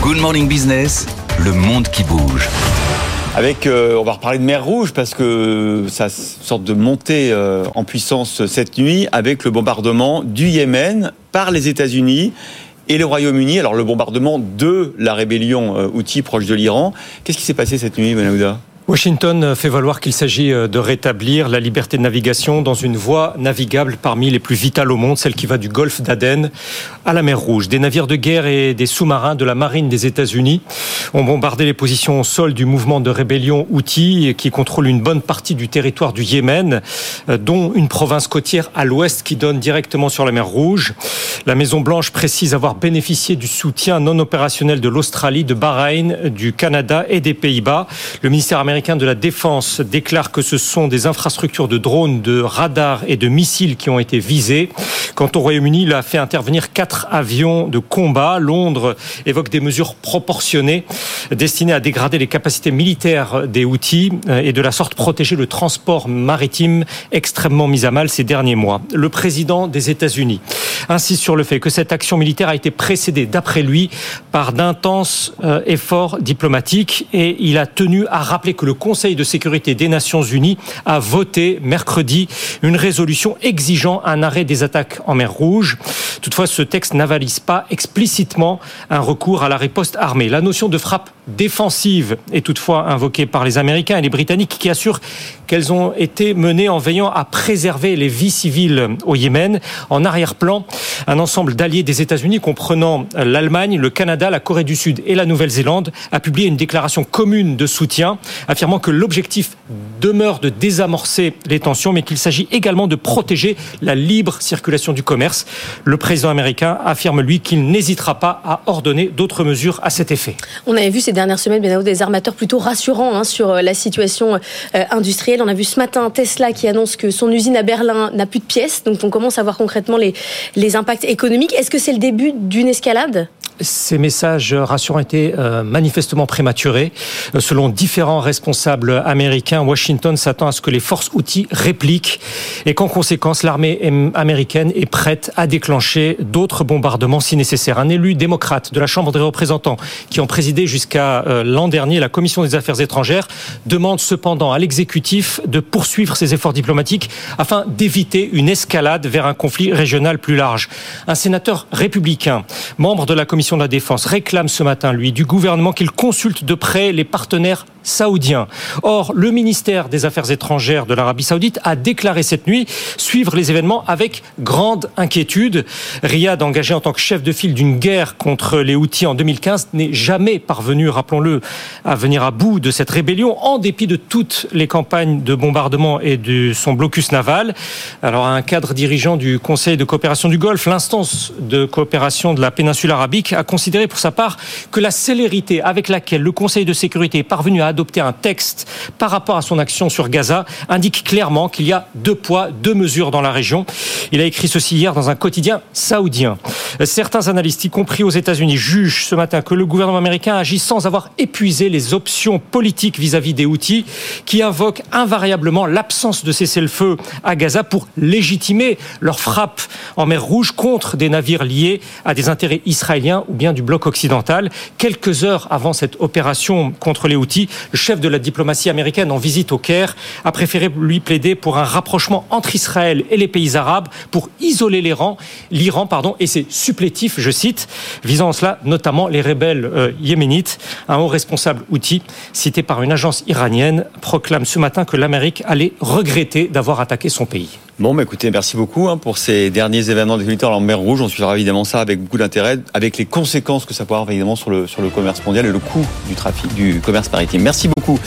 Good Morning Business, le monde qui bouge. Avec, euh, on va reparler de mer Rouge parce que ça sorte de montée euh, en puissance cette nuit avec le bombardement du Yémen par les États-Unis et le Royaume-Uni. Alors le bombardement de la rébellion euh, Houthi proche de l'Iran. Qu'est-ce qui s'est passé cette nuit, Manouda Washington fait valoir qu'il s'agit euh, de rétablir la liberté de navigation dans une voie navigable parmi les plus vitales au monde, celle qui va du golfe d'Aden à la mer Rouge. Des navires de guerre et des sous-marins de la marine des États-Unis ont bombardé les positions au sol du mouvement de rébellion Houthi qui contrôle une bonne partie du territoire du Yémen, euh, dont une province côtière à l'ouest qui donne directement sur la mer Rouge. La Maison Blanche précise avoir bénéficié du soutien non opérationnel de l'Australie, de Bahreïn, du Canada et des Pays-Bas. Américain de la Défense déclare que ce sont des infrastructures de drones, de radars et de missiles qui ont été visées. Quant au Royaume-Uni, il a fait intervenir quatre avions de combat. Londres évoque des mesures proportionnées destinées à dégrader les capacités militaires des outils et de la sorte protéger le transport maritime extrêmement mis à mal ces derniers mois. Le président des États-Unis insiste sur le fait que cette action militaire a été précédée, d'après lui, par d'intenses euh, efforts diplomatiques et il a tenu à rappeler que le Conseil de sécurité des Nations Unies a voté mercredi une résolution exigeant un arrêt des attaques en mer Rouge. Toutefois, ce texte n'avalise pas explicitement un recours à la riposte armée. La notion de frappe défensive est toutefois invoquée par les Américains et les Britanniques qui assurent qu'elles ont été menées en veillant à préserver les vies civiles au Yémen. En arrière-plan, un ensemble d'alliés des États-Unis comprenant l'Allemagne, le Canada, la Corée du Sud et la Nouvelle-Zélande a publié une déclaration commune de soutien affirmant que l'objectif demeure de désamorcer les tensions, mais qu'il s'agit également de protéger la libre circulation du commerce. Le président américain affirme, lui, qu'il n'hésitera pas à ordonner d'autres mesures à cet effet. On avait vu ces dernières semaines, Benao, des armateurs plutôt rassurants hein, sur euh, la situation euh, industrielle. On a vu ce matin Tesla qui annonce que son usine à Berlin n'a plus de pièces, donc on commence à voir concrètement les, les impacts économiques. Est-ce que c'est le début d'une escalade? Ces messages rassurants étaient euh, manifestement prématurés. Euh, selon différents responsables américains, Washington s'attend à ce que les forces outils répliquent et qu'en conséquence, l'armée américaine est prête à déclencher d'autres bombardements si nécessaire. Un élu démocrate de la Chambre des représentants, qui en présidait jusqu'à euh, l'an dernier la Commission des affaires étrangères, demande cependant à l'exécutif de poursuivre ses efforts diplomatiques afin d'éviter une escalade vers un conflit régional plus large. Un sénateur républicain, membre de la Commission de la Défense réclame ce matin, lui, du gouvernement qu'il consulte de près les partenaires saoudien. Or, le ministère des Affaires étrangères de l'Arabie saoudite a déclaré cette nuit suivre les événements avec grande inquiétude. Riyad, engagé en tant que chef de file d'une guerre contre les Houthis en 2015, n'est jamais parvenu, rappelons-le, à venir à bout de cette rébellion en dépit de toutes les campagnes de bombardement et de son blocus naval. Alors, un cadre dirigeant du Conseil de coopération du Golfe, l'instance de coopération de la péninsule arabique, a considéré pour sa part que la célérité avec laquelle le Conseil de sécurité est parvenu à adopter un texte par rapport à son action sur Gaza indique clairement qu'il y a deux poids, deux mesures dans la région. Il a écrit ceci hier dans un quotidien saoudien. Certains analystes, y compris aux États-Unis, jugent ce matin que le gouvernement américain agit sans avoir épuisé les options politiques vis-à-vis des Houthis, qui invoquent invariablement l'absence de cessez-le-feu à Gaza pour légitimer leur frappe en mer Rouge contre des navires liés à des intérêts israéliens ou bien du bloc occidental. Quelques heures avant cette opération contre les Houthis, le chef de la diplomatie américaine en visite au Caire a préféré lui plaider pour un rapprochement entre Israël et les pays arabes pour isoler l'Iran, l'Iran pardon, et ses supplétifs, je cite, visant en cela notamment les rebelles euh, yéménites. Un haut responsable outil cité par une agence iranienne proclame ce matin que l'Amérique allait regretter d'avoir attaqué son pays. Bon, bah écoutez, merci beaucoup hein, pour ces derniers événements des en mer Rouge. On suivra évidemment ça avec beaucoup d'intérêt, avec les conséquences que ça peut avoir évidemment sur le, sur le commerce mondial et le coût du trafic, du commerce maritime. Merci beaucoup.